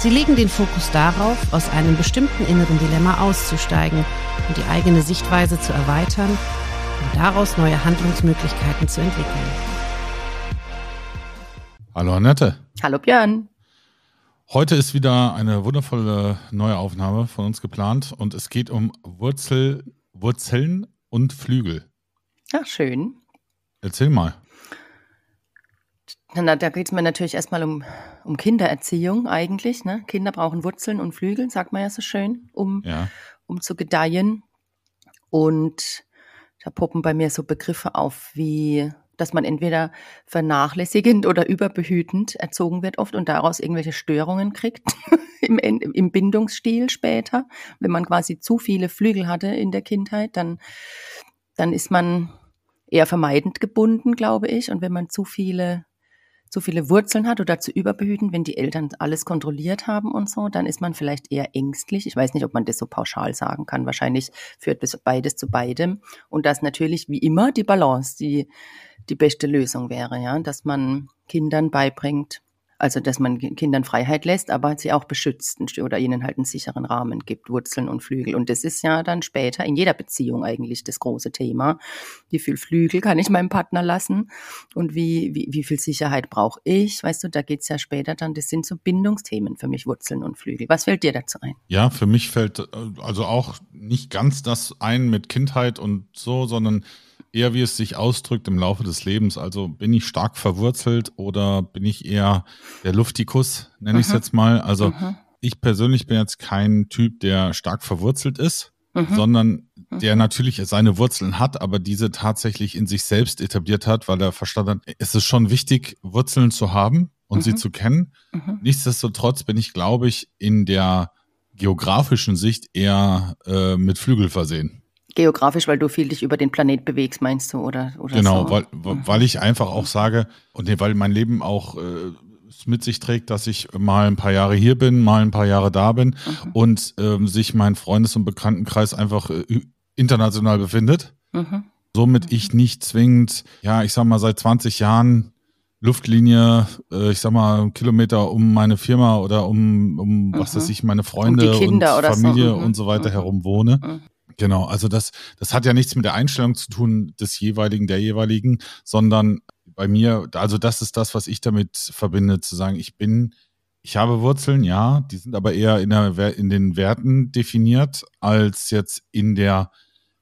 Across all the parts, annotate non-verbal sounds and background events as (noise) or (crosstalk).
Sie legen den Fokus darauf, aus einem bestimmten inneren Dilemma auszusteigen und die eigene Sichtweise zu erweitern und daraus neue Handlungsmöglichkeiten zu entwickeln. Hallo Annette. Hallo Björn. Heute ist wieder eine wundervolle neue Aufnahme von uns geplant und es geht um Wurzel, Wurzeln und Flügel. Ach, schön. Erzähl mal. Na, da geht es mir natürlich erstmal um, um Kindererziehung eigentlich. Ne? Kinder brauchen Wurzeln und Flügel, sagt man ja so schön, um, Ja. um zu gedeihen. Und da poppen bei mir so Begriffe auf wie, dass man entweder vernachlässigend oder überbehütend erzogen wird oft und daraus irgendwelche Störungen kriegt (laughs) im, im Bindungsstil später. Wenn man quasi zu viele Flügel hatte in der Kindheit, dann, dann ist man eher vermeidend gebunden, glaube ich. Und wenn man zu viele zu viele Wurzeln hat oder zu überbehüten, wenn die Eltern alles kontrolliert haben und so, dann ist man vielleicht eher ängstlich. Ich weiß nicht, ob man das so pauschal sagen kann. Wahrscheinlich führt das beides zu beidem. Und das natürlich wie immer die Balance, die die beste Lösung wäre, ja, dass man Kindern beibringt, also dass man Kindern Freiheit lässt, aber sie auch beschützt oder ihnen halt einen sicheren Rahmen gibt, Wurzeln und Flügel. Und das ist ja dann später in jeder Beziehung eigentlich das große Thema. Wie viel Flügel kann ich meinem Partner lassen und wie, wie, wie viel Sicherheit brauche ich? Weißt du, da geht's ja später dann, das sind so Bindungsthemen für mich, Wurzeln und Flügel. Was fällt dir dazu ein? Ja, für mich fällt äh, also auch nicht ganz das ein mit Kindheit und so, sondern eher wie es sich ausdrückt im Laufe des Lebens. Also bin ich stark verwurzelt oder bin ich eher der Luftikus, nenne ich es Mhm. jetzt mal. Also Mhm. ich persönlich bin jetzt kein Typ, der stark verwurzelt ist, Mhm. sondern der natürlich seine Wurzeln hat, aber diese tatsächlich in sich selbst etabliert hat, weil er verstanden hat, es ist schon wichtig, Wurzeln zu haben und sie Mhm. zu kennen. Nichtsdestotrotz bin ich, glaube ich, in der geografischen Sicht eher äh, mit Flügel versehen. Geografisch, weil du viel dich über den Planet bewegst, meinst du, oder, oder Genau, so? weil, weil ich einfach auch sage, und weil mein Leben auch äh, mit sich trägt, dass ich mal ein paar Jahre hier bin, mal ein paar Jahre da bin Mhm. und ähm, sich mein Freundes- und Bekanntenkreis einfach äh, international befindet. Mhm. Somit ich nicht zwingend, ja, ich sag mal, seit 20 Jahren Luftlinie, äh, ich sag mal, Kilometer um meine Firma oder um, um was Mhm. weiß ich, meine Freunde Kinder und oder so, Familie mhm, und so weiter mhm. herum wohne. Genau, also das, das hat ja nichts mit der Einstellung zu tun des jeweiligen, der jeweiligen, sondern bei mir, also das ist das, was ich damit verbinde, zu sagen, ich bin, ich habe Wurzeln, ja, die sind aber eher in, der, in den Werten definiert, als jetzt in der,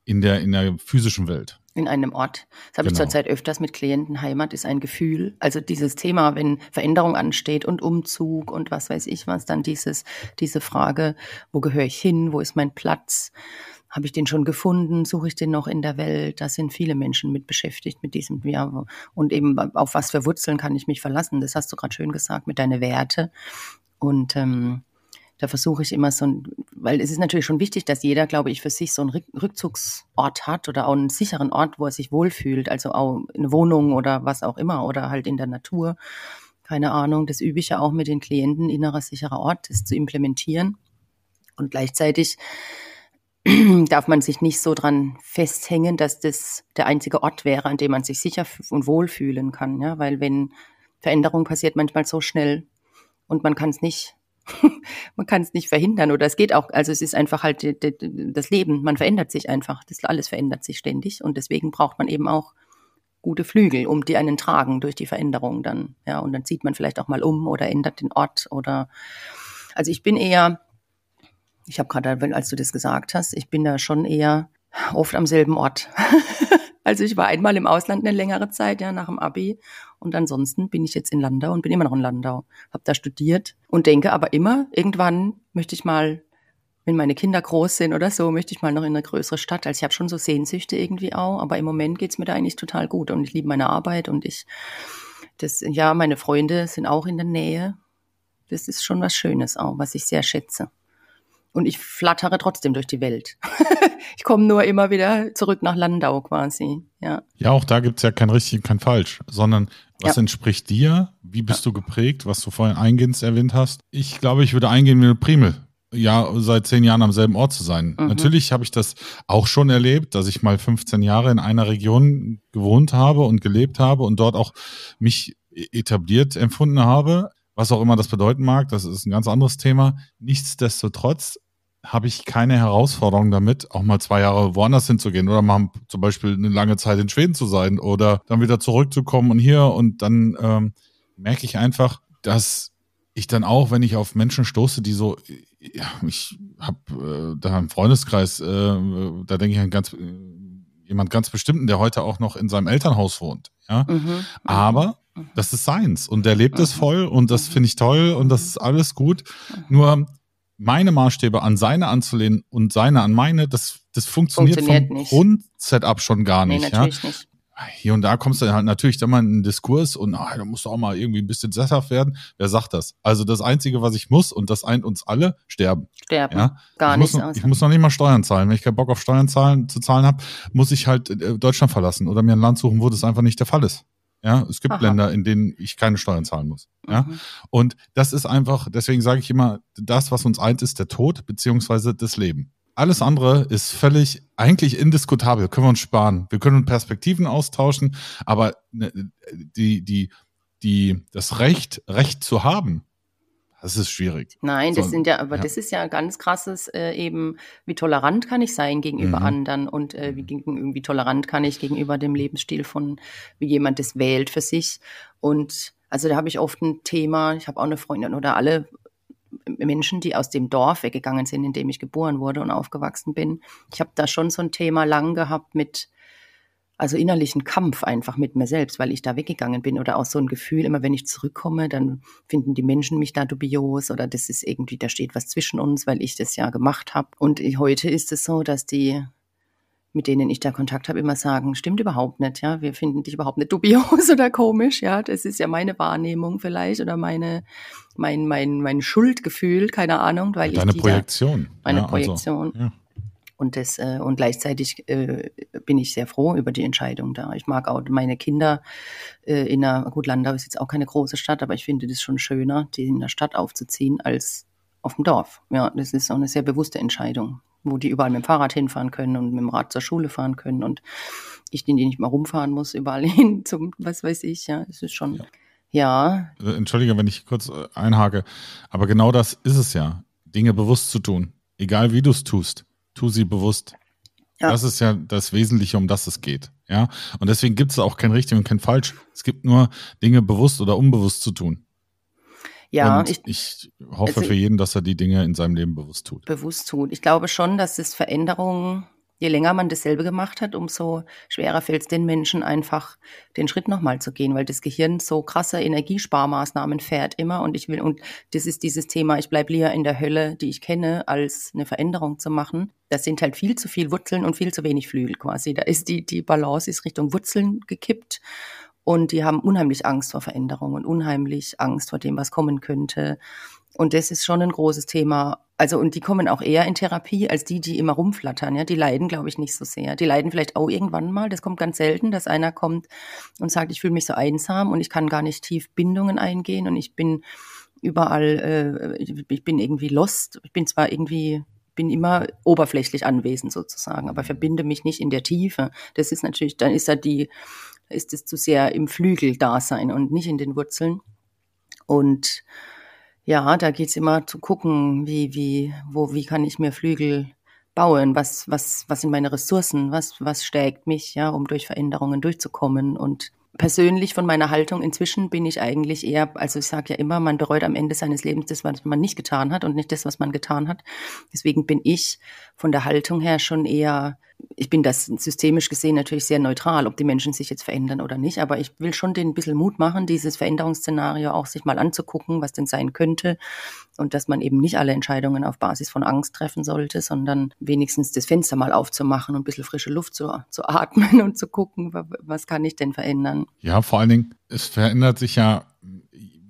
in der, in der physischen Welt. in einem Ort. Das habe ich Genau. zurzeit öfters mit Klienten. Heimat ist ein Gefühl. Also dieses Thema, wenn Veränderung ansteht und Umzug und was weiß ich was, dann dieses, diese Frage, wo gehöre ich hin? Wo ist mein Platz? Habe ich den schon gefunden? Suche ich den noch in der Welt? Da sind viele Menschen mit beschäftigt mit diesem, ja, und eben auf was für Wurzeln kann ich mich verlassen? Das hast du gerade schön gesagt, mit deinen Werte. Und ähm, da versuche ich immer so ein, weil es ist natürlich schon wichtig, dass jeder, glaube ich, für sich so einen Rück- Rückzugsort hat oder auch einen sicheren Ort, wo er sich wohlfühlt, also auch eine Wohnung oder was auch immer oder halt in der Natur. Keine Ahnung, das übe ich ja auch mit den Klienten, innerer sicherer Ort, das zu implementieren. Und gleichzeitig (clears throat) darf man sich nicht so dran festhängen, dass das der einzige Ort wäre, an dem man sich sicher und wohl fühlen kann. Ja, weil wenn Veränderung passiert manchmal so schnell und man kann es nicht, (laughs) man kann es nicht verhindern oder es geht auch, also es ist einfach halt das Leben, man verändert sich einfach, das alles verändert sich ständig und deswegen braucht man eben auch gute Flügel, um die einen tragen durch die Veränderung dann, ja, und dann zieht man vielleicht auch mal um oder ändert den Ort oder, also ich bin eher, ich habe gerade, als du das gesagt hast, ich bin da schon eher oft am selben Ort. (laughs) also ich war einmal im Ausland eine längere Zeit, ja, nach dem Abi. Und ansonsten bin ich jetzt in Landau und bin immer noch in Landau. Habe da studiert und denke aber immer, irgendwann möchte ich mal, wenn meine Kinder groß sind oder so, möchte ich mal noch in eine größere Stadt. Also ich habe schon so Sehnsüchte irgendwie auch, aber im Moment geht's mir da eigentlich total gut. Und ich liebe meine Arbeit und ich, das, ja, meine Freunde sind auch in der Nähe. das ist schon was Schönes auch, was ich sehr schätze. Und ich flattere trotzdem durch die Welt. (laughs) ich komme nur immer wieder zurück nach Landau quasi. Ja, ja auch da gibt's ja kein richtig und kein falsch, sondern was ja. entspricht dir? Wie bist ja. du geprägt? Was du vorhin eingehend erwähnt hast. Ich glaube, ich würde eingehen wie eine Primel. Ja, seit zehn Jahren am selben Ort zu sein. Mhm. Natürlich habe ich das auch schon erlebt, dass ich mal 15 Jahre in einer Region gewohnt habe und gelebt habe und dort auch mich e-, etabliert empfunden habe was auch immer das bedeuten mag, das ist ein ganz anderes Thema. Nichtsdestotrotz habe ich keine Herausforderung damit, auch mal zwei Jahre woanders hinzugehen oder mal zum Beispiel eine lange Zeit in Schweden zu sein oder dann wieder zurückzukommen und hier und dann ähm, merke ich einfach, dass ich dann auch, wenn ich auf Menschen stoße, die so, ja, ich habe äh, da im Freundeskreis, äh, da denke ich an ganz jemand ganz bestimmten, der heute auch noch in seinem Elternhaus wohnt, ja, mhm. mhm. aber das ist seins und der lebt es mhm. voll und das mhm. finde ich toll und das ist alles gut. Nur meine Maßstäbe an seine anzulehnen und seine an meine, das, das funktioniert, funktioniert vom Grundsetup schon gar nicht. Nee, natürlich ja? nicht. Hier und da kommst du halt natürlich dann mal in einen Diskurs und ah, da musst du auch mal irgendwie ein bisschen sesshaft werden. Wer sagt das? Also das Einzige, was ich muss, und das eint uns alle, sterben. Sterben. Ja? Gar nicht. ich muss noch nicht mal Steuern zahlen. Wenn ich keinen Bock auf Steuern zahlen, zu zahlen habe, muss ich halt äh, Deutschland verlassen oder mir ein Land suchen, wo das einfach nicht der Fall ist. Ja, es gibt Aha. Länder, in denen ich keine Steuern zahlen muss. Ja, mhm. und das ist einfach, deswegen sage ich immer, das, was uns eint, ist der Tod beziehungsweise das Leben. Alles andere ist völlig eigentlich indiskutabel. Können wir uns sparen. Wir können Perspektiven austauschen, aber ne, die, die, die, das Recht, Recht zu haben, das ist schwierig. Nein, das so, sind ja, aber ja. das ist ja ganz krasses äh, eben, wie tolerant kann ich sein gegenüber mhm. anderen und äh, wie, mhm. wie tolerant kann ich gegenüber dem Lebensstil von, wie jemand das wählt für sich. Und also da habe ich oft ein Thema, ich habe auch eine Freundin oder alle Menschen, die aus dem Dorf weggegangen sind, in dem ich geboren wurde und aufgewachsen bin. Ich habe da schon so ein Thema lang gehabt mit also innerlichen Kampf einfach mit mir selbst, weil ich da weggegangen bin oder auch so ein Gefühl, immer wenn ich zurückkomme, dann finden die Menschen mich da dubios oder das ist irgendwie, da steht was zwischen uns, weil ich das ja gemacht habe. Und heute ist es so, dass die mit denen ich da Kontakt habe, immer sagen, stimmt überhaupt nicht, ja, wir finden dich überhaupt nicht dubios (laughs) oder komisch, ja, das ist ja meine Wahrnehmung vielleicht oder meine, mein, mein, mein Schuldgefühl, keine Ahnung, weil Deine ich Projektion. Da, meine ja, Projektion. Also, ja. Und, das, äh, und gleichzeitig äh, bin ich sehr froh über die Entscheidung da. Ich mag auch meine Kinder äh, in einer, gut, Landau ist jetzt auch keine große Stadt, aber ich finde das schon schöner, die in der Stadt aufzuziehen als auf dem Dorf. Ja, das ist auch eine sehr bewusste Entscheidung, wo die überall mit dem Fahrrad hinfahren können und mit dem Rad zur Schule fahren können und ich den die nicht mal rumfahren muss, überall (laughs) hin zum, was weiß ich, ja, das ist schon, ja. ja. Äh, entschuldige, wenn ich kurz äh, einhake, aber genau das ist es ja, Dinge bewusst zu tun, egal wie du es tust tu sie bewusst. Ja. Das ist ja das Wesentliche, um das es geht. Ja. Und deswegen gibt es auch kein richtig und kein falsch. Es gibt nur Dinge bewusst oder unbewusst zu tun. Ja, ich, ich hoffe also für jeden, dass er die Dinge in seinem Leben bewusst tut. Bewusst tut. Ich glaube schon, dass es Veränderungen je länger man dasselbe gemacht hat, umso schwerer fällt es den Menschen einfach, den Schritt nochmal zu gehen, weil das Gehirn so krasse Energiesparmaßnahmen fährt immer und ich will, und das ist dieses Thema, ich bleibe lieber in der Hölle, die ich kenne, als eine Veränderung zu machen. Das sind halt viel zu viel Wurzeln und viel zu wenig Flügel quasi. Da ist die, die Balance ist Richtung Wurzeln gekippt und die haben unheimlich Angst vor Veränderung und unheimlich Angst vor dem, was kommen könnte. Und das ist schon ein großes Thema. Also, und die kommen auch eher in Therapie als die, die immer rumflattern. Ja, die leiden, glaube ich, nicht so sehr. Die leiden vielleicht auch irgendwann mal. Das kommt ganz selten, dass einer kommt und sagt, ich fühle mich so einsam und ich kann gar nicht tief Bindungen eingehen und ich bin überall, äh, ich bin irgendwie lost. Ich bin zwar irgendwie bin immer oberflächlich anwesend sozusagen, aber verbinde mich nicht in der Tiefe. Das ist natürlich, dann ist da die, ist es zu sehr im Flügel-Dasein und nicht in den Wurzeln. Und ja, da geht's immer zu gucken, wie, wie, wo, wie kann ich mir Flügel bauen, was, was, was sind meine Ressourcen, was, was stärkt mich, ja, um durch Veränderungen durchzukommen? Und persönlich von meiner Haltung inzwischen bin ich eigentlich eher, also ich sage ja immer, man bereut am Ende seines Lebens das, was man nicht getan hat und nicht das, was man getan hat. Deswegen bin ich von der Haltung her schon eher, ich bin das systemisch gesehen natürlich sehr neutral, ob die Menschen sich jetzt verändern oder nicht, aber ich will schon den ein bisschen Mut machen, dieses Veränderungsszenario auch sich mal anzugucken, was denn sein könnte und dass man eben nicht alle Entscheidungen auf Basis von Angst treffen sollte, sondern wenigstens das Fenster mal aufzumachen und ein bisschen frische Luft zu, zu atmen (laughs) und zu gucken, was kann ich denn verändern. Ja, vor allen Dingen, es verändert sich ja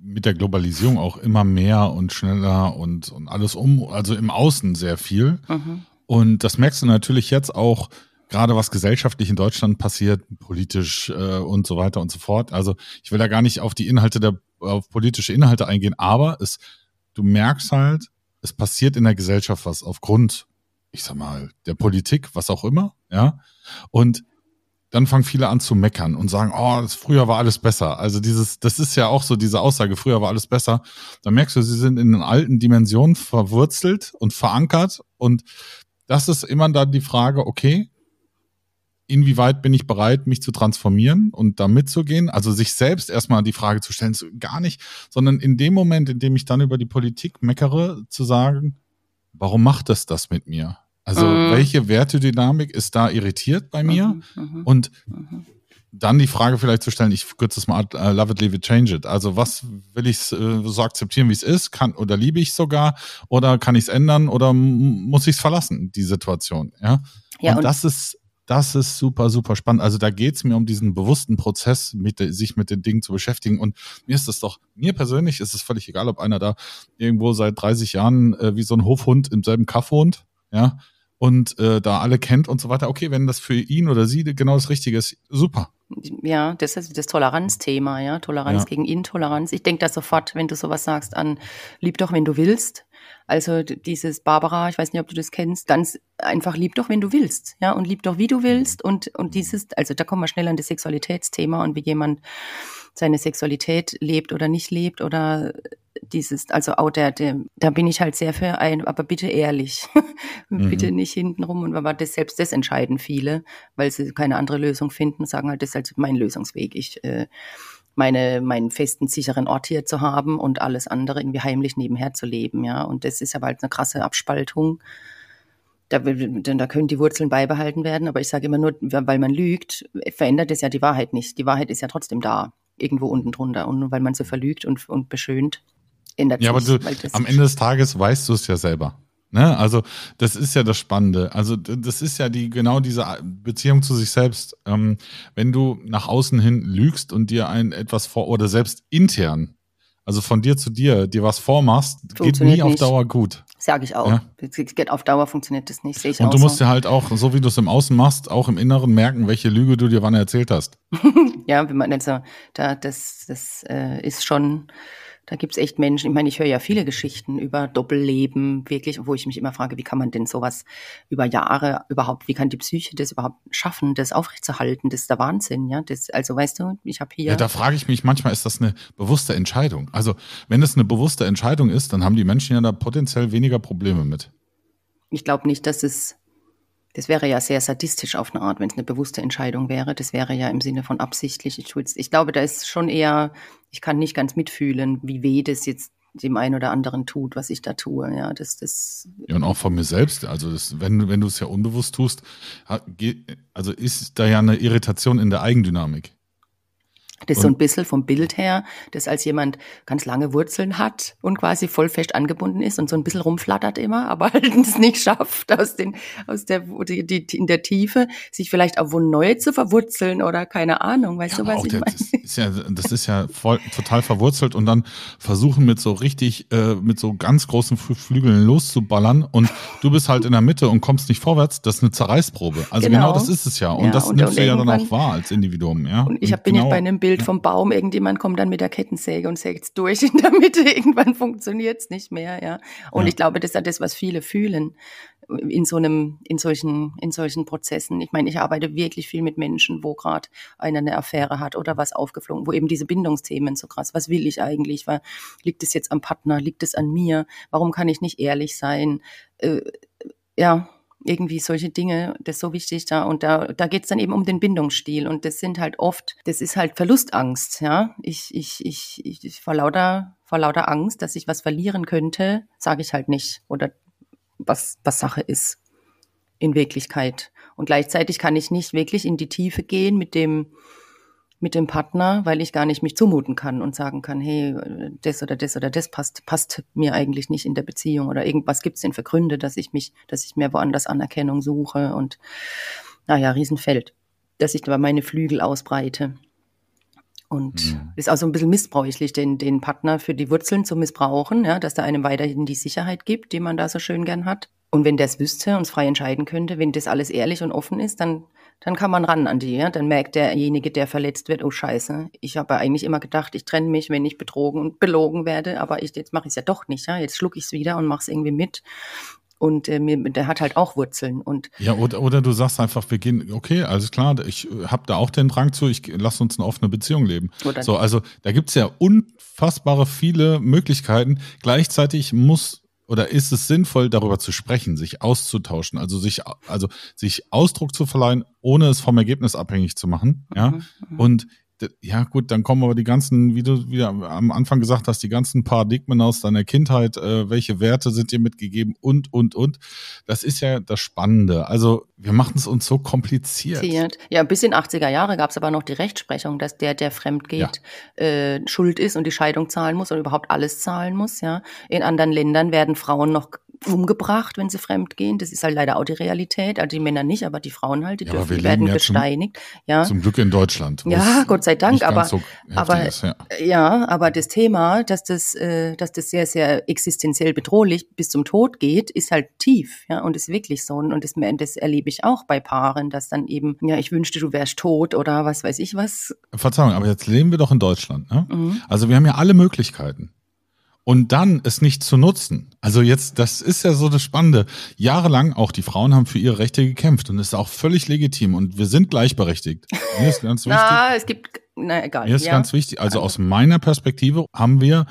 mit der Globalisierung auch immer mehr und schneller und, und alles um, also im Außen sehr viel. Mhm. Und das merkst du natürlich jetzt auch, gerade was gesellschaftlich in Deutschland passiert, politisch äh, und so weiter und so fort. Also ich will da gar nicht auf die Inhalte der, auf politische Inhalte eingehen, aber es, du merkst halt, es passiert in der Gesellschaft was aufgrund, ich sag mal, der Politik, was auch immer, ja. Und dann fangen viele an zu meckern und sagen, oh, das, früher war alles besser. Also dieses, das ist ja auch so diese Aussage, früher war alles besser. Da merkst du, sie sind in den alten Dimensionen verwurzelt und verankert und das ist immer dann die Frage, okay, inwieweit bin ich bereit, mich zu transformieren und da mitzugehen? Also sich selbst erstmal die Frage zu stellen, gar nicht, sondern in dem Moment, in dem ich dann über die Politik meckere, zu sagen, warum macht es das mit mir? Also mhm. welche Wertedynamik ist da irritiert bei mir? Mhm, mhm und mhm. Dann die Frage vielleicht zu stellen, ich kürze es mal, uh, love it, leave it, change it. Also was will ich äh, so akzeptieren, wie es ist? Kann oder liebe ich sogar? Oder kann ich es ändern? Oder muss ich es verlassen, die Situation? Ja. ja und, und das ist das ist super, super spannend. Also da geht's mir um diesen bewussten Prozess, mit, sich mit den Dingen zu beschäftigen. Und mir ist es doch, mir persönlich ist es völlig egal, ob einer da irgendwo seit 30 Jahren äh, wie so ein Hofhund im selben Kaff wohnt, ja, und äh, da alle kennt und so weiter. Okay, wenn das für ihn oder sie genau das Richtige ist, super. Ja, das ist das Toleranzthema, ja, Toleranz ja. gegen Intoleranz. Ich denke da sofort, wenn du sowas sagst, an lieb doch, wenn du willst. Also dieses Barbara, ich weiß nicht, ob du das kennst, ganz einfach lieb doch, wenn du willst, ja, und lieb doch, wie du willst. Und, und dieses, also da kommen wir schnell an das Sexualitätsthema und wie jemand seine Sexualität lebt oder nicht lebt oder dieses, also auch der, der, da bin ich halt sehr für ein, aber bitte ehrlich. (laughs) mhm. Bitte nicht hintenrum. Und aber das selbst das entscheiden viele, weil sie keine andere Lösung finden, sagen halt, das ist halt mein Lösungsweg. Ich äh, meine, meinen festen, sicheren Ort hier zu haben und alles andere irgendwie heimlich nebenher zu leben, ja. Und das ist aber halt eine krasse Abspaltung. Da, da können die Wurzeln beibehalten werden, aber ich sage immer nur, weil man lügt, verändert es ja die Wahrheit nicht. Die Wahrheit ist ja trotzdem da, irgendwo unten drunter. Und weil man sie verlügt und, und beschönt, ändert ja, sich. Ja, aber du, am Ende des Tages weißt du es ja selber. Ne? Also das ist ja das Spannende. Also das ist ja die genau diese Beziehung zu sich selbst. Ähm, wenn du nach außen hin lügst und dir ein etwas vor oder selbst intern, also von dir zu dir, dir was vormachst, geht nie auf Dauer gut. Sage ich auch. Ja? Geht auf Dauer funktioniert das nicht. Sehe ich und du musst so. dir halt auch, so wie du es im Außen machst, auch im Inneren merken, welche Lüge du dir wann erzählt hast. (laughs) ja, wenn man also da das das äh, ist schon da gibt's echt Menschen, ich meine, ich höre ja viele Geschichten über Doppelleben, wirklich, wo ich mich immer frage, wie kann man denn sowas über Jahre überhaupt, wie kann die Psyche das überhaupt schaffen, das aufrechtzuerhalten? Das ist der Wahnsinn, ja. Das, also weißt du, ich habe hier. Ja, da frage ich mich manchmal, ist das eine bewusste Entscheidung? Also, wenn es eine bewusste Entscheidung ist, dann haben die Menschen ja da potenziell weniger Probleme mit. Ich glaube nicht, dass es das wäre ja sehr sadistisch auf eine Art, wenn es eine bewusste Entscheidung wäre. Das wäre ja im Sinne von absichtlich. Ich, ich glaube, da ist schon eher, ich kann nicht ganz mitfühlen, wie weh das jetzt dem einen oder anderen tut, was ich da tue. Ja, das, das. Ja, und auch von mir selbst. Also, das, wenn, wenn du es ja unbewusst tust, also ist da ja eine Irritation in der Eigendynamik. Das ist so ein bisschen vom Bild her, das als jemand ganz lange Wurzeln hat und quasi voll fest angebunden ist und so ein bisschen rumflattert immer, (laughs) aber halt es nicht schafft, aus, den, aus der, die, die, in der Tiefe sich vielleicht auch wo neu zu verwurzeln oder keine Ahnung, weißt ja, du, was ich der, meine? Das ist ja, das ist ja voll, total verwurzelt und dann versuchen mit so richtig, äh, mit so ganz großen Flügeln loszuballern und du bist halt in der Mitte und kommst nicht vorwärts, das ist eine Zerreißprobe. Also genau, genau das ist es ja und ja, das und nimmst du ja dann auch wahr als Individuum, ja. Und ich hab, bin genau, jetzt bei einem Bild vom Baum, irgendjemand kommt dann mit der Kettensäge und sägt es durch (laughs) in der Mitte, irgendwann funktioniert es nicht mehr, ja. Und ja. ich glaube, das ist ja das, was viele fühlen in so einem, in solchen, in solchen Prozessen. Ich meine, ich arbeite wirklich viel mit Menschen, wo gerade einer eine Affäre hat oder was aufgeflogen, wo eben diese Bindungsthemen so krass, was will ich eigentlich? Weil, liegt es jetzt am Partner? Liegt es an mir? Warum kann ich nicht ehrlich sein? Äh, ja, irgendwie solche Dinge, das ist so wichtig da. Und da, da geht's dann eben um den Bindungsstil. Und das sind halt oft, das ist halt Verlustangst, ja. Ich, ich, ich, ich, ich vor lauter, vor lauter Angst, dass ich was verlieren könnte, sage ich halt nicht. Oder was, was Sache ist in Wirklichkeit. Und gleichzeitig kann ich nicht wirklich in die Tiefe gehen mit dem, mit dem Partner, weil ich gar nicht mich zumuten kann und sagen kann, hey, das oder das oder das passt, passt mir eigentlich nicht in der Beziehung oder irgendwas gibt's denn für Gründe, dass ich mich, dass ich mir woanders Anerkennung suche und naja, Riesenfeld, dass ich da meine Flügel ausbreite. Und mhm. ist auch so ein bisschen missbräuchlich, den, den Partner für die Wurzeln zu missbrauchen, ja, dass er einem weiterhin die Sicherheit gibt, die man da so schön gern hat. Und wenn der es wüsste und es frei entscheiden könnte, wenn das alles ehrlich und offen ist, dann, dann kann man ran an die. Ja? Dann merkt derjenige, der verletzt wird, oh Scheiße, ich habe eigentlich immer gedacht, ich trenne mich, wenn ich betrogen und belogen werde, aber ich, jetzt mache ich es ja doch nicht. Ja? Jetzt schluck ich es wieder und mache es irgendwie mit. Und äh, mir, der hat halt auch Wurzeln. Und ja, oder, oder du sagst einfach, wir gehen, okay, alles klar, ich habe da auch den Drang zu, ich lass uns eine offene Beziehung leben. Oder so, also da gibt's ja unfassbare viele Möglichkeiten. Gleichzeitig muss oder ist es sinnvoll, darüber zu sprechen, sich auszutauschen, also sich, also sich Ausdruck zu verleihen, ohne es vom Ergebnis abhängig zu machen. Ja. Mhm, mhm. und ja gut, dann kommen aber die ganzen, wie du wieder am Anfang gesagt hast, die ganzen Paradigmen aus deiner Kindheit, äh, welche Werte sind dir mitgegeben und, und, und. Das ist ja das Spannende. Also wir machen es uns so kompliziert. Ja, bis in 80er Jahre gab es aber noch die Rechtsprechung, dass der, der fremd geht, ja. äh, schuld ist und die Scheidung zahlen muss und überhaupt alles zahlen muss. Ja, In anderen Ländern werden Frauen noch umgebracht, wenn sie fremd gehen. Das ist halt leider auch die Realität. Also die Männer nicht, aber die Frauen halt, die, ja, dürfen, werden ja gesteinigt. Zum, ja. zum Glück in Deutschland. Ja, Gott sei Dank. Aber, so aber ist, ja. ja. aber das Thema, dass das, äh, dass das sehr, sehr existenziell bedrohlich bis zum Tod geht, ist halt tief. Ja, und ist wirklich so. Und das, das erlebe ich auch bei Paaren, dass dann eben, ja, ich wünschte, du wärst tot oder was weiß ich was. Verzeihung, aber jetzt leben wir doch in Deutschland. Ne? Mhm. Also wir haben ja alle Möglichkeiten und dann es nicht zu nutzen. Also jetzt, das ist ja so das Spannende. Jahrelang auch die Frauen haben für ihre Rechte gekämpft und das ist auch völlig legitim und wir sind gleichberechtigt. Mir ist ganz (laughs) wichtig. na, es gibt, na egal. Mir ist ja. ganz wichtig. Also aus meiner Perspektive haben wir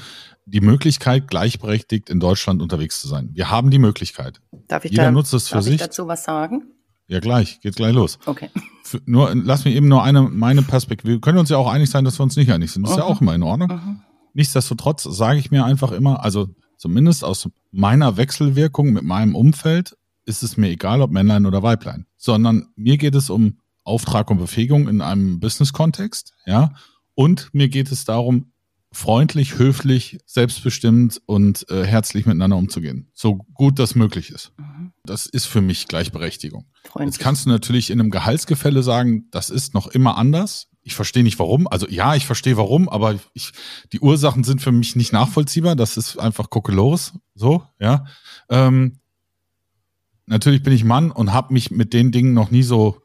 die Möglichkeit, gleichberechtigt in Deutschland unterwegs zu sein. Wir haben die Möglichkeit. Darf ich, Jeder da, nutzt es für darf sich. Ich dazu was sagen? Ja, gleich, geht gleich los. Okay. Für, nur, lass mir eben nur eine, meine Perspektive. Wir können uns ja auch einig sein, dass wir uns nicht einig sind. Das ist -huh. ja auch immer in Ordnung. -huh. Nichtsdestotrotz sage ich mir einfach immer, also zumindest aus meiner Wechselwirkung mit meinem Umfeld ist es mir egal, ob Männlein oder Weiblein, sondern mir geht es um Auftrag und Befähigung in einem Business-Kontext, ja, und mir geht es darum, freundlich, höflich, selbstbestimmt und äh, herzlich miteinander umzugehen, so gut das möglich ist. Mhm. Das ist für mich Gleichberechtigung. Freundlich. Jetzt kannst du natürlich in einem Gehaltsgefälle sagen, das ist noch immer anders. Ich verstehe nicht warum. Also ja, ich verstehe warum, aber ich, die Ursachen sind für mich nicht nachvollziehbar. Das ist einfach Kokolores. So, ja. Ähm, natürlich bin ich Mann und habe mich mit den Dingen noch nie so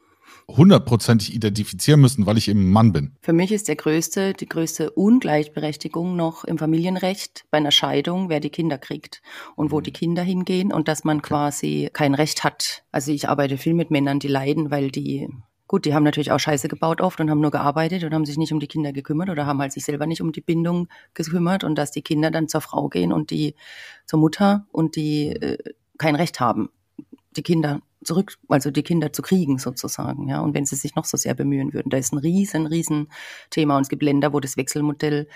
hundertprozentig identifizieren müssen, weil ich eben Mann bin. Für mich ist der größte, die größte Ungleichberechtigung noch im Familienrecht bei einer Scheidung, wer die Kinder kriegt und wo mhm. die Kinder hingehen und dass man okay. quasi kein Recht hat. Also ich arbeite viel mit Männern, die leiden, weil die Gut, die haben natürlich auch Scheiße gebaut oft und haben nur gearbeitet und haben sich nicht um die Kinder gekümmert oder haben halt sich selber nicht um die Bindung gekümmert und dass die Kinder dann zur Frau gehen und die zur Mutter und die äh, kein Recht haben, die Kinder zurück, also die Kinder zu kriegen sozusagen, ja. Und wenn sie sich noch so sehr bemühen würden, da ist ein riesen, riesen Thema. Und es gibt Länder, wo das Wechselmodell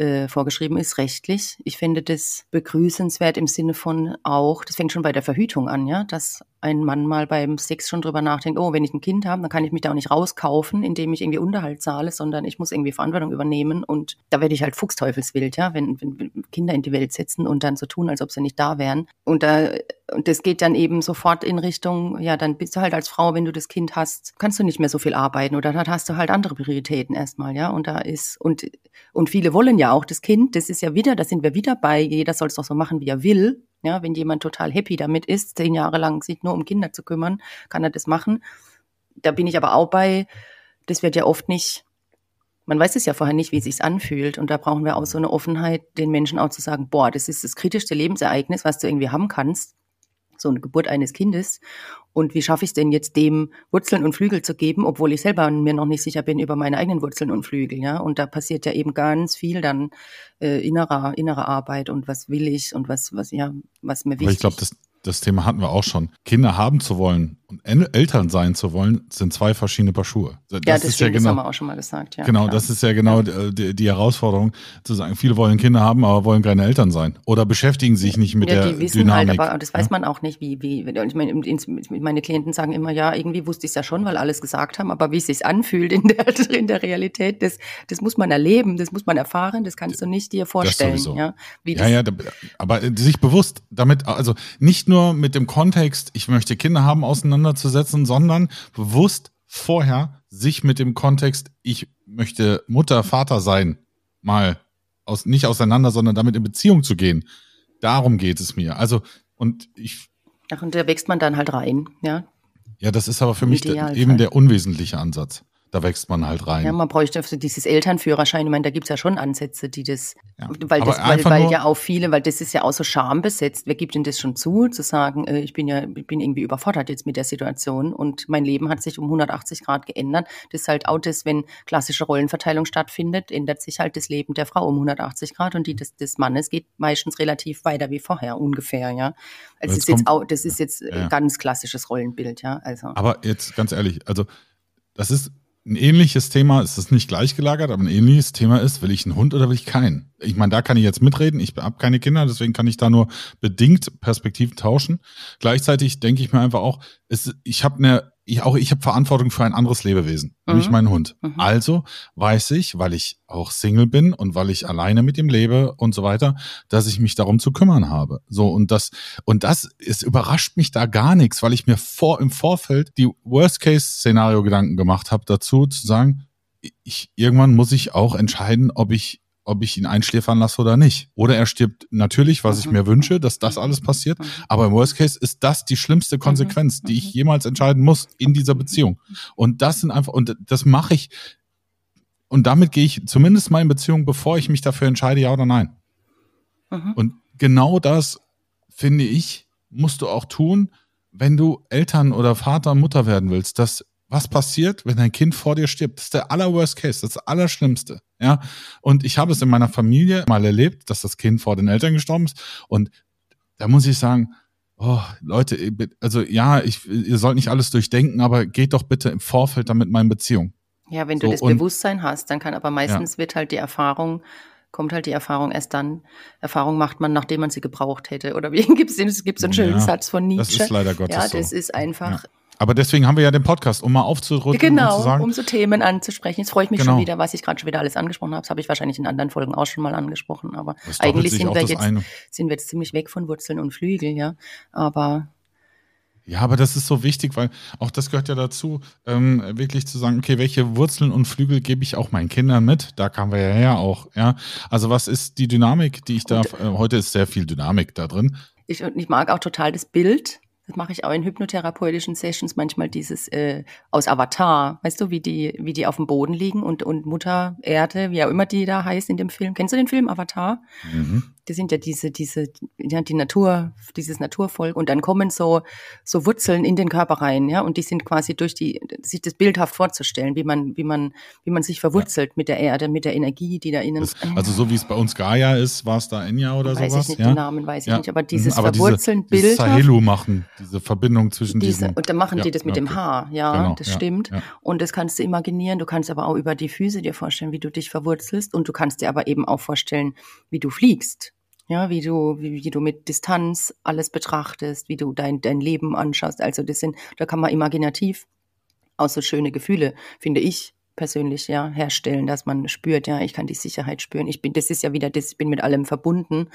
äh, vorgeschrieben ist, rechtlich. Ich finde das begrüßenswert im Sinne von auch, das fängt schon bei der Verhütung an, ja, dass ein Mann mal beim Sex schon drüber nachdenkt, oh, wenn ich ein Kind habe, dann kann ich mich da auch nicht rauskaufen, indem ich irgendwie Unterhalt zahle, sondern ich muss irgendwie Verantwortung übernehmen und da werde ich halt fuchsteufelswild, ja, wenn, wenn Kinder in die Welt setzen und dann so tun, als ob sie nicht da wären. Und da, und das geht dann eben sofort in Richtung, ja, dann bist du halt als Frau, wenn du das Kind hast, kannst du nicht mehr so viel arbeiten oder dann hast du halt andere Prioritäten erstmal, ja, und da ist, und, und viele wollen ja auch das Kind, das ist ja wieder, da sind wir wieder bei, jeder soll es doch so machen, wie er will, ja, wenn jemand total happy damit ist, zehn Jahre lang sich nur um Kinder zu kümmern, kann er das machen. Da bin ich aber auch bei, das wird ja oft nicht, man weiß es ja vorher nicht, wie es sich anfühlt. Und da brauchen wir auch so eine Offenheit, den Menschen auch zu sagen, boah, das ist das kritischste Lebensereignis, was du irgendwie haben kannst so eine Geburt eines Kindes. Und wie schaffe ich es denn jetzt, dem Wurzeln und Flügel zu geben, obwohl ich selber mir noch nicht sicher bin über meine eigenen Wurzeln und Flügel, ja? Und da passiert ja eben ganz viel dann äh, innerer innerer Arbeit und was will ich und was was ja was mir wichtig. Aber ich glaube, das das Thema hatten wir auch schon. Kinder haben zu wollen und Eltern sein zu wollen, sind zwei verschiedene Paar Schuhe. Das ja, das, ist ja genau, das haben wir auch schon mal gesagt. Ja, genau, klar. das ist ja genau ja. Die, die, Herausforderung, zu sagen, viele wollen Kinder haben, aber wollen keine Eltern sein. Oder beschäftigen sich nicht mit ja, der die wissen Dynamik. Halt, aber das weiß man auch nicht, wie, wie, ich meine, meine Klienten sagen immer, ja, irgendwie wusste ich es ja schon, weil alles gesagt haben, aber wie es sich anfühlt in der, (laughs) in der Realität, das, das muss man erleben, das muss man erfahren, das kannst du nicht dir vorstellen. Ja, ja, ja, aber sich bewusst damit, also nicht nur mit dem Kontext, ich möchte Kinder haben, auseinanderzusetzen, sondern bewusst vorher sich mit dem Kontext, ich möchte Mutter, Vater sein, mal aus, nicht auseinander, sondern damit in Beziehung zu gehen. Darum geht es mir. Also, und ich. Ach, und da wächst man dann halt rein, ja. Ja, das ist aber für mich der, eben der unwesentliche Ansatz da wächst man halt rein. Ja, man bräuchte also dieses Elternführerschein. Ich meine, da gibt's ja schon Ansätze, die das, ja. weil das, weil, weil ja auch viele, weil das ist ja auch so schambesetzt. Wer gibt denn das schon zu, zu sagen, äh, ich bin ja, ich bin irgendwie überfordert jetzt mit der Situation und mein Leben hat sich um 180 Grad geändert. Das ist halt auch das, wenn klassische Rollenverteilung stattfindet, ändert sich halt das Leben der Frau um 180 Grad und die des, des Mannes geht meistens relativ weiter wie vorher, ungefähr, ja. Also das ist jetzt auch, das ist jetzt ja. ganz klassisches Rollenbild, ja. Also. Aber jetzt ganz ehrlich, also das ist ein ähnliches Thema, es ist nicht gleichgelagert, aber ein ähnliches Thema ist, will ich einen Hund oder will ich keinen? Ich meine, da kann ich jetzt mitreden, ich habe keine Kinder, deswegen kann ich da nur bedingt Perspektiven tauschen. Gleichzeitig denke ich mir einfach auch, es, ich habe eine ich auch ich habe Verantwortung für ein anderes Lebewesen, mhm. nämlich meinen Hund. Mhm. Also weiß ich, weil ich auch Single bin und weil ich alleine mit ihm lebe und so weiter, dass ich mich darum zu kümmern habe. So und das und das es überrascht mich da gar nichts, weil ich mir vor im Vorfeld die Worst Case Szenario Gedanken gemacht habe dazu zu sagen, ich irgendwann muss ich auch entscheiden, ob ich ob ich ihn einschläfern lasse oder nicht. Oder er stirbt natürlich, was ich mhm. mir wünsche, dass das alles passiert. Mhm. Aber im Worst Case ist das die schlimmste mhm. Konsequenz, die ich jemals entscheiden muss in dieser Beziehung. Und das sind einfach, und das mache ich, und damit gehe ich zumindest mal in Beziehung, bevor ich mich dafür entscheide, ja oder nein. Und genau das, finde ich, musst du auch tun, wenn du Eltern oder Vater, Mutter werden willst, dass was passiert, wenn dein Kind vor dir stirbt. Das ist der aller Worst Case, das Allerschlimmste. Ja, und ich habe es in meiner Familie mal erlebt, dass das Kind vor den Eltern gestorben ist. Und da muss ich sagen, oh, Leute, also ja, ich, ihr sollt nicht alles durchdenken, aber geht doch bitte im Vorfeld damit meine Beziehung. Ja, wenn du so, das und, Bewusstsein hast, dann kann aber meistens ja. wird halt die Erfahrung kommt halt die Erfahrung erst dann. Erfahrung macht man, nachdem man sie gebraucht hätte. Oder wie gibt es (laughs) gibt's einen schönen ja, Satz von Nietzsche? Das ist leider Gottes Ja, das so. ist einfach, ja. Aber deswegen haben wir ja den Podcast, um mal aufzurücken genau, und zu sagen. um so Themen anzusprechen. Jetzt freue ich mich genau. schon wieder, was ich gerade schon wieder alles angesprochen habe. Das habe ich wahrscheinlich in anderen Folgen auch schon mal angesprochen. Aber eigentlich sind wir, jetzt, sind wir jetzt ziemlich weg von Wurzeln und Flügel, ja. Aber ja, aber das ist so wichtig, weil auch das gehört ja dazu, ähm, wirklich zu sagen, okay, welche Wurzeln und Flügel gebe ich auch meinen Kindern mit? Da kamen wir ja her auch, ja. Also was ist die Dynamik, die ich da, äh, heute ist sehr viel Dynamik da drin. Ich, ich mag auch total das Bild, das mache ich auch in hypnotherapeutischen Sessions manchmal dieses äh, aus Avatar, weißt du, wie die, wie die auf dem Boden liegen und, und Mutter Erde, wie auch immer die da heißt in dem Film. Kennst du den Film Avatar? Mhm. Die sind ja diese, diese, ja, die Natur, dieses Naturvolk und dann kommen so, so Wurzeln in den Körper rein, ja, und die sind quasi durch die, sich das bildhaft vorzustellen, wie man, wie man, wie man sich verwurzelt ja. mit der Erde, mit der Energie, die da innen. Das, also so wie es bei uns Gaia ist, war es da Enya oder weiß sowas? Weiß ich nicht, ja? den Namen weiß ich nicht, aber dieses aber Verwurzeln, diese, Bild. Sahelu machen, diese Verbindung zwischen diese, diesen. Und dann machen die das mit okay. dem Haar, ja, genau, das stimmt. Und das kannst du imaginieren, du kannst aber auch über die Füße dir vorstellen, wie du dich verwurzelst und du kannst dir aber eben auch vorstellen, wie du fliegst ja, wie du, wie, wie, du mit Distanz alles betrachtest, wie du dein, dein Leben anschaust. Also das sind, da kann man imaginativ auch so schöne Gefühle, finde ich persönlich, ja, herstellen, dass man spürt, ja, ich kann die Sicherheit spüren. Ich bin, das ist ja wieder, das, ich bin mit allem verbunden.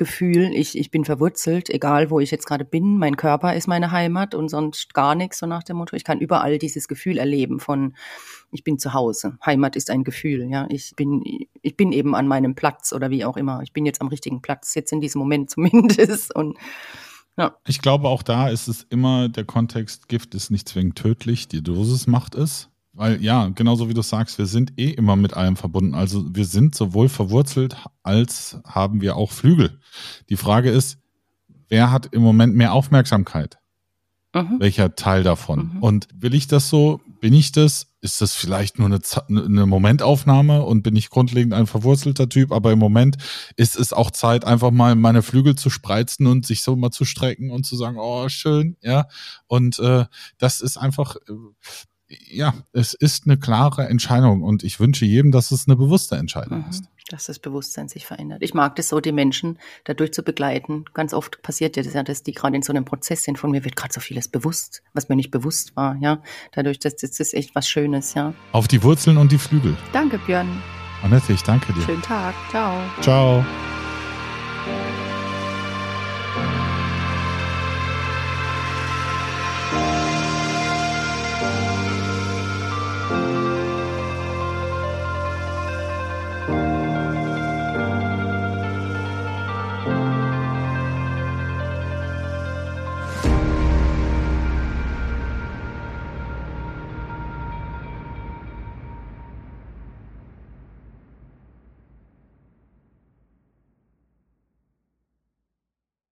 Gefühl, ich, ich bin verwurzelt, egal wo ich jetzt gerade bin, mein Körper ist meine Heimat und sonst gar nichts, so nach dem Motto. Ich kann überall dieses Gefühl erleben von, ich bin zu Hause. Heimat ist ein Gefühl, ja. Ich bin, ich bin eben an meinem Platz oder wie auch immer. Ich bin jetzt am richtigen Platz, jetzt in diesem Moment (laughs) zumindest und ja. Ich glaube, auch da ist es immer der Kontext, Gift ist nicht zwingend tödlich, die Dosis macht es. Weil ja, genauso wie du sagst, wir sind eh immer mit allem verbunden. Also wir sind sowohl verwurzelt als haben wir auch Flügel. Die Frage ist, wer hat im Moment mehr Aufmerksamkeit? Mhm. Welcher Teil davon? Mhm. Und will ich das so? Bin ich das? Ist das vielleicht nur eine, eine Momentaufnahme und bin ich grundlegend ein verwurzelter Typ? Aber im Moment ist es auch Zeit, einfach mal meine Flügel zu spreizen und sich so mal zu strecken und zu sagen, oh, schön, ja. Und äh, das ist einfach, äh, ja, es ist eine klare Entscheidung und ich wünsche jedem, dass es eine bewusste Entscheidung mhm, ist. Dass das Bewusstsein sich verändert. Ich mag das so, die Menschen dadurch zu begleiten. Ganz oft passiert ja das ja, dass die gerade in so einem Prozess sind. Von mir wird gerade so vieles bewusst, was mir nicht bewusst war, ja. Dadurch, das, das ist echt was Schönes, ja. Auf die Wurzeln und die Flügel. Danke, Björn. Annette, ich danke dir. Schönen Tag. Ciao. Ciao.